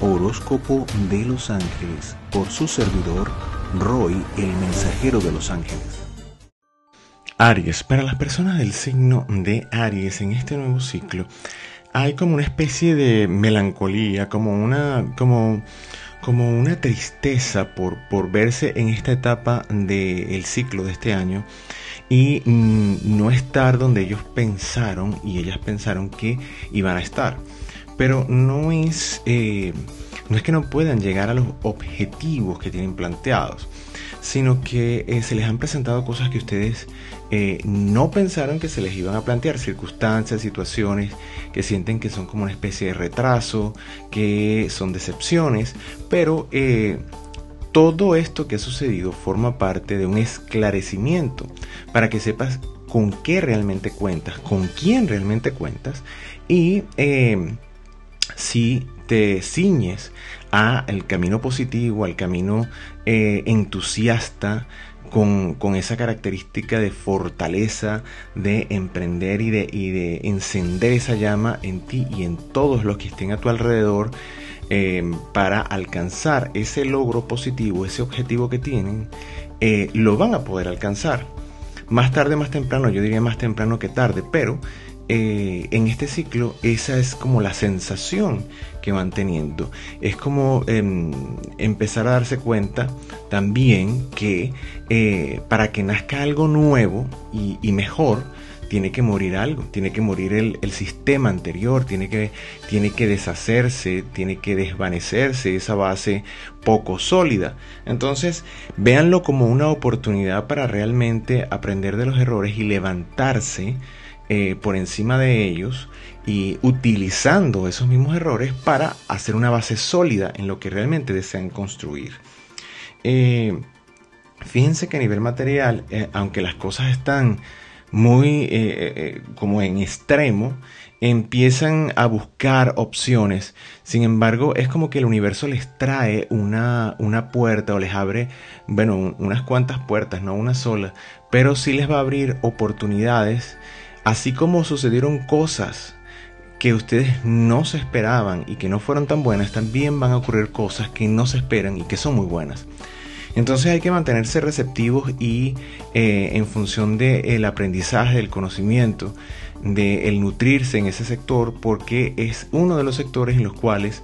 Horóscopo de los Ángeles por su servidor Roy, el mensajero de los ángeles. Aries, para las personas del signo de Aries en este nuevo ciclo, hay como una especie de melancolía, como una, como, como una tristeza por, por verse en esta etapa del ciclo de este año y mm, no estar donde ellos pensaron y ellas pensaron que iban a estar. Pero no es, eh, no es que no puedan llegar a los objetivos que tienen planteados, sino que eh, se les han presentado cosas que ustedes eh, no pensaron que se les iban a plantear, circunstancias, situaciones que sienten que son como una especie de retraso, que son decepciones, pero todo esto que ha sucedido forma parte de un esclarecimiento para que sepas con qué realmente cuentas, con quién realmente cuentas y si te ciñes al camino positivo, al camino eh, entusiasta, con, esa característica de fortaleza, de emprender y de, de, encender esa llama en ti y en todos los que estén a tu alrededor eh, para alcanzar ese logro positivo, ese objetivo que tienen, eh, lo van a poder alcanzar. Más tarde, más temprano, yo diría más temprano que tarde, pero eh, en este ciclo esa es como la sensación que van teniendo. Es como em, empezar a darse cuenta también que eh, para que nazca algo nuevo y, mejor, tiene que morir algo, tiene que morir el, sistema anterior, tiene que, tiene que deshacerse, tiene que desvanecerse esa base poco sólida. Entonces, véanlo como una oportunidad para realmente aprender de los errores y levantarse eh, por encima de ellos y utilizando esos mismos errores para hacer una base sólida en lo que realmente desean construir. Eh, fíjense que a nivel material, eh, aunque las cosas están muy como en extremo, empiezan a buscar opciones. Sin embargo, es como que el universo les trae una, una, puerta o les abre, bueno, unas cuantas puertas, no una sola, pero sí les va a abrir oportunidades Así como sucedieron cosas que ustedes no se esperaban y que no fueron tan buenas, también van a ocurrir cosas que no se esperan y que son muy buenas. Entonces hay que mantenerse receptivos y eh, en función del aprendizaje, del conocimiento, del nutrirse en ese sector, porque es uno de los sectores en los cuales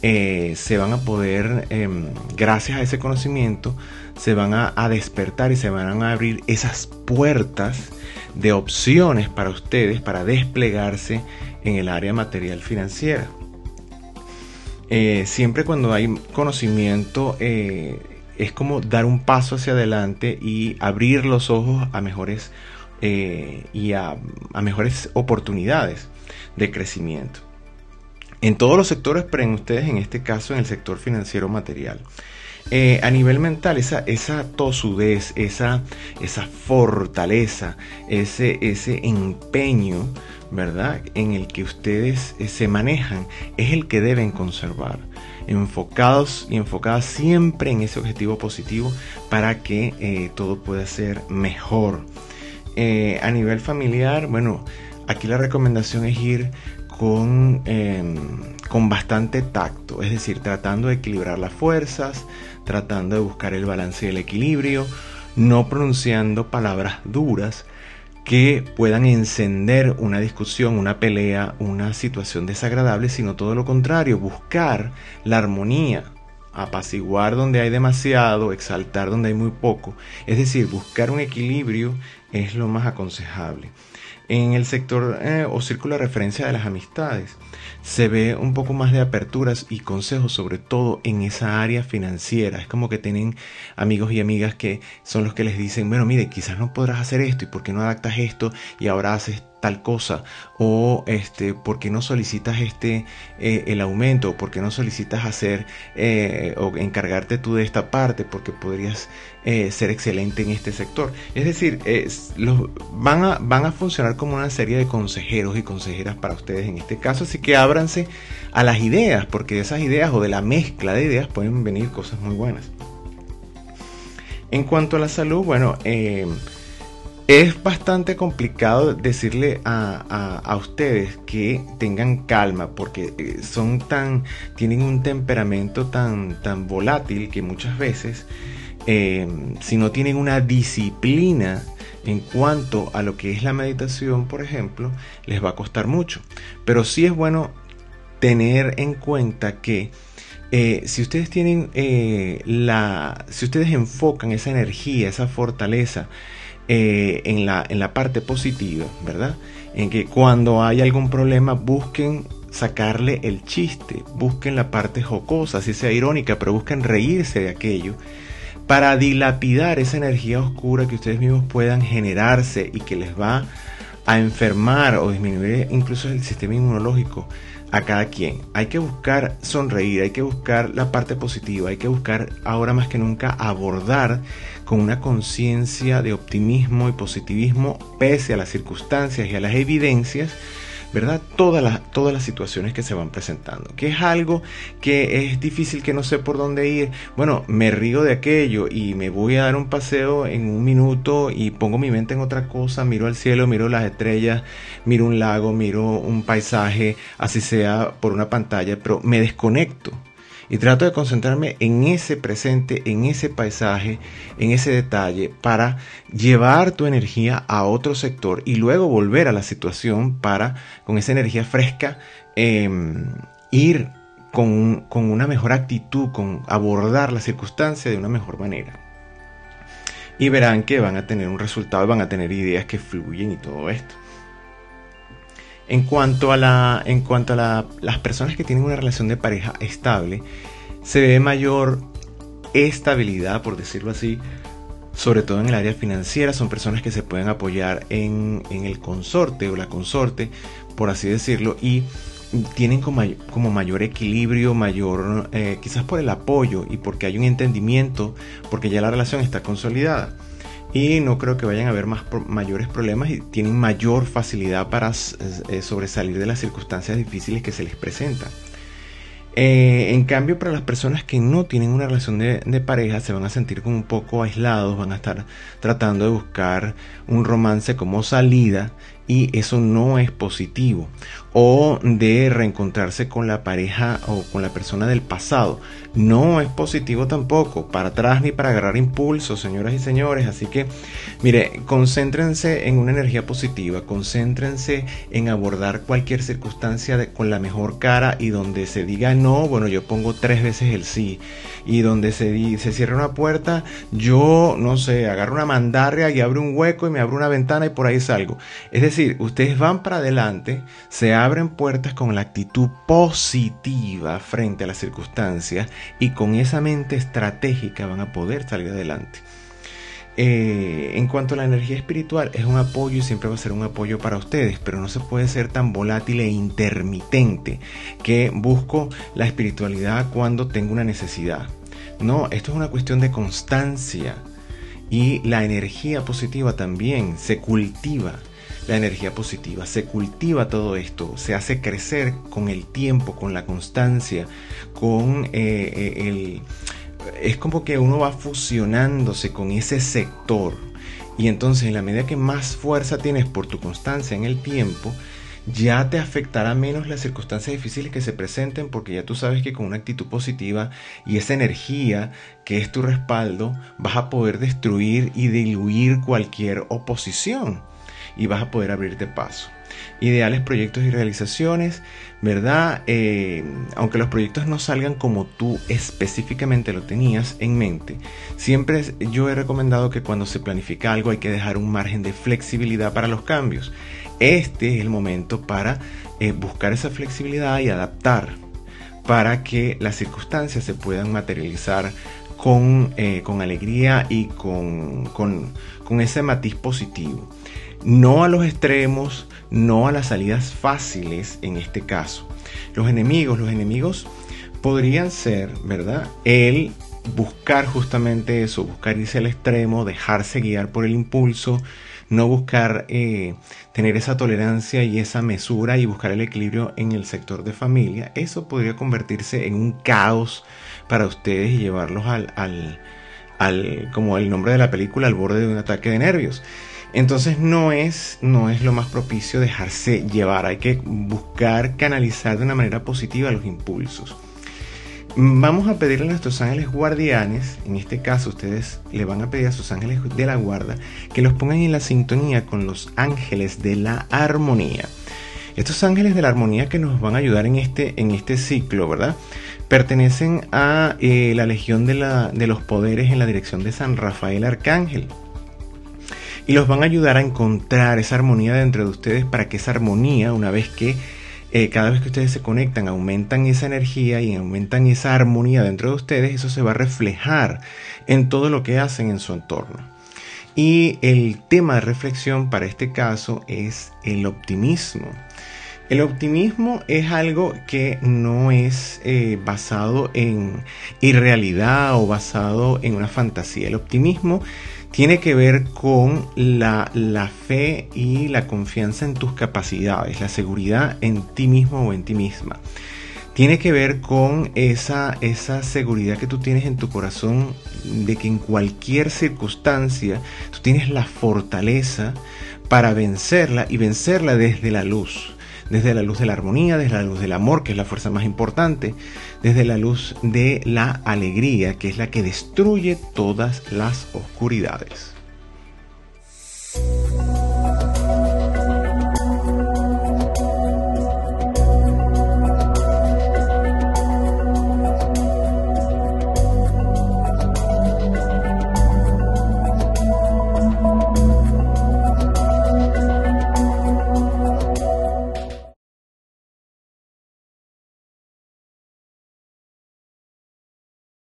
eh, se van a poder, em, gracias a ese conocimiento, se van a despertar y se van a abrir esas puertas de opciones para ustedes para desplegarse en el área material financiera. Eh, siempre cuando hay conocimiento eh, es como dar un paso hacia adelante y abrir los ojos a mejores eh, y a, a, mejores oportunidades de crecimiento. En todos los sectores, pero en ustedes en este caso en el sector financiero material. Eh, a nivel mental, esa, esa tosudez, esa, esa fortaleza, ese, ese empeño, ¿verdad? En el que ustedes eh, se manejan, es el que deben conservar. Enfocados y enfocadas siempre en ese objetivo positivo para que eh, todo pueda ser mejor. a nivel familiar, bueno, aquí la recomendación es ir con, em, con bastante tacto, es decir, tratando de equilibrar las fuerzas, tratando de buscar el balance y el equilibrio, no pronunciando palabras duras que puedan encender una discusión, una pelea, una situación desagradable, sino todo lo contrario, buscar la armonía, apaciguar donde hay demasiado, exaltar donde hay muy poco, es decir, buscar un equilibrio es lo más aconsejable. En el sector eh, o círculo de referencia de las amistades, se ve un poco más de aperturas y consejos, sobre todo en esa área financiera. Es como que tienen amigos y amigas que son los que les dicen, bueno, mire, quizás no podrás hacer esto y por qué no adaptas esto y ahora haces tal cosa o este por qué no solicitas este eh, el aumento por qué no solicitas hacer eh, o encargarte tú de esta parte porque podrías eh, ser excelente en este sector. Es decir los, van a van a funcionar como una serie de consejeros y consejeras para ustedes en este caso. Así que ábranse a las ideas porque de esas ideas o de la mezcla de ideas pueden venir cosas muy buenas. En cuanto a la salud bueno es bastante complicado decirle a, ustedes que tengan calma porque eh, son tan, tienen un temperamento tan, tan volátil que muchas veces eh, si no tienen una disciplina en cuanto a lo que es la meditación, por ejemplo, les va a costar mucho. Pero sí es bueno tener en cuenta que eh, si ustedes tienen la, si ustedes enfocan esa energía, esa fortaleza, eh, en, la, en la parte positiva, ¿verdad? En que cuando hay algún problema busquen sacarle el chiste, busquen la parte jocosa, si sea irónica, pero busquen reírse de aquello para dilapidar esa energía oscura que ustedes mismos puedan generarse y que les va a enfermar o disminuir incluso el sistema inmunológico a cada quien. Hay que buscar sonreír, hay que buscar la parte positiva, hay que buscar ahora más que nunca abordar con una conciencia de optimismo y positivismo pese a las circunstancias y a las evidencias, ¿verdad? Todas las, todas las situaciones que se van presentando. Que es algo que es difícil, que no sé por dónde ir. Bueno, me río de aquello y me voy a dar un paseo en un minuto y pongo mi mente en otra cosa, miro al cielo, miro las estrellas, miro un lago, miro un paisaje, así sea por una pantalla, pero me desconecto y trato de concentrarme en ese presente, en ese paisaje, en ese detalle, para llevar tu energía a otro sector y luego volver a la situación para, con esa energía fresca, em, ir con, con, una mejor actitud, con abordar la circunstancia de una mejor manera. Y verán que van a tener un resultado, van a tener ideas que fluyen y todo esto. En cuanto a, la, en cuanto a las personas que tienen una relación de pareja estable, se ve mayor estabilidad, por decirlo así, sobre todo en el área financiera. Son personas que se pueden apoyar en, el consorte o la consorte, por así decirlo, y tienen como, mayor equilibrio, mayor, eh, quizás por el apoyo y porque hay un entendimiento, porque ya la relación está consolidada y no creo que vayan a haber más mayores problemas y tienen mayor facilidad para eh, sobresalir de las circunstancias difíciles que se les presentan. Eh, en cambio, para las personas que no tienen una relación de, de, pareja, se van a sentir como un poco aislados, van a estar tratando de buscar un romance como salida y eso no es positivo. O de reencontrarse con la pareja o con la persona del pasado. No es positivo tampoco, para atrás ni para agarrar impulso, señoras y señores. Así que, mire, concéntrense en una energía positiva, concéntrense en abordar cualquier circunstancia con la mejor cara y donde se diga no, bueno, yo pongo tres veces el sí. Y donde se, se cierra una puerta, yo, no sé, agarro una mandarria y abro un hueco y me abro una ventana y por ahí salgo. Es decir, decir, ustedes van para adelante, se abren puertas con la actitud positiva frente a las circunstancias y con esa mente estratégica van a poder salir adelante. Eh, en cuanto a la energía espiritual, es un apoyo y siempre va a ser un apoyo para ustedes, pero no se puede ser tan volátil e intermitente que busco la espiritualidad cuando tengo una necesidad. No, esto es una cuestión de constancia y la energía positiva también se cultiva la energía positiva. Se cultiva todo esto, se hace crecer con el tiempo, con la constancia, con eh, eh, el... Es como que uno va fusionándose con ese sector. Y entonces en la medida que más fuerza tienes por tu constancia en el tiempo, ya te afectará menos las circunstancias difíciles que se presenten porque ya tú sabes que con una actitud positiva y esa energía que es tu respaldo vas a poder destruir y diluir cualquier oposición y vas a poder abrirte paso. Ideales proyectos y realizaciones, ¿verdad? Eh, aunque los proyectos no salgan como tú específicamente lo tenías en mente, siempre yo he recomendado que cuando se planifica algo hay que dejar un margen de flexibilidad para los cambios. Este es el momento para eh, buscar esa flexibilidad y adaptar para que las circunstancias se puedan materializar con, eh, con alegría y con ese matiz positivo. No a los extremos, no a las salidas fáciles en este caso. Los enemigos, los enemigos podrían ser, ¿verdad? El buscar justamente eso, buscar irse al extremo, dejarse guiar por el impulso, no buscar eh, tener esa tolerancia y esa mesura y buscar el equilibrio en el sector de familia, eso podría convertirse en un caos para ustedes y llevarlos al, al, al como el nombre de la película, al borde de un ataque de nervios. Entonces no es, no es lo más propicio dejarse llevar, hay que buscar canalizar de una manera positiva los impulsos. Vamos a pedirle a nuestros ángeles guardianes, en este caso ustedes le van a pedir a sus ángeles de la guarda, que los pongan en la sintonía con los ángeles de la armonía. Estos ángeles de la armonía que nos van a ayudar en este, en este ciclo, ¿verdad? Pertenecen a eh, la Legión de, los Poderes en la dirección de San Rafael Arcángel. Y los van a ayudar a encontrar esa armonía dentro de ustedes para que esa armonía, una vez que eh, cada vez que ustedes se conectan, aumentan esa energía y aumentan esa armonía dentro de ustedes, eso se va a reflejar en todo lo que hacen en su entorno. Y el tema de reflexión para este caso es el optimismo. El optimismo es algo que no es eh, basado en irrealidad o basado en una fantasía. El optimismo tiene que ver con la, fe y la confianza en tus capacidades, la seguridad en ti mismo o en ti misma. Tiene que ver con esa, esa seguridad que tú tienes en tu corazón de que en cualquier circunstancia tú tienes la fortaleza para vencerla y vencerla desde la luz desde la luz de la armonía, desde la luz del amor, que es la fuerza más importante, desde la luz de la alegría, que es la que destruye todas las oscuridades.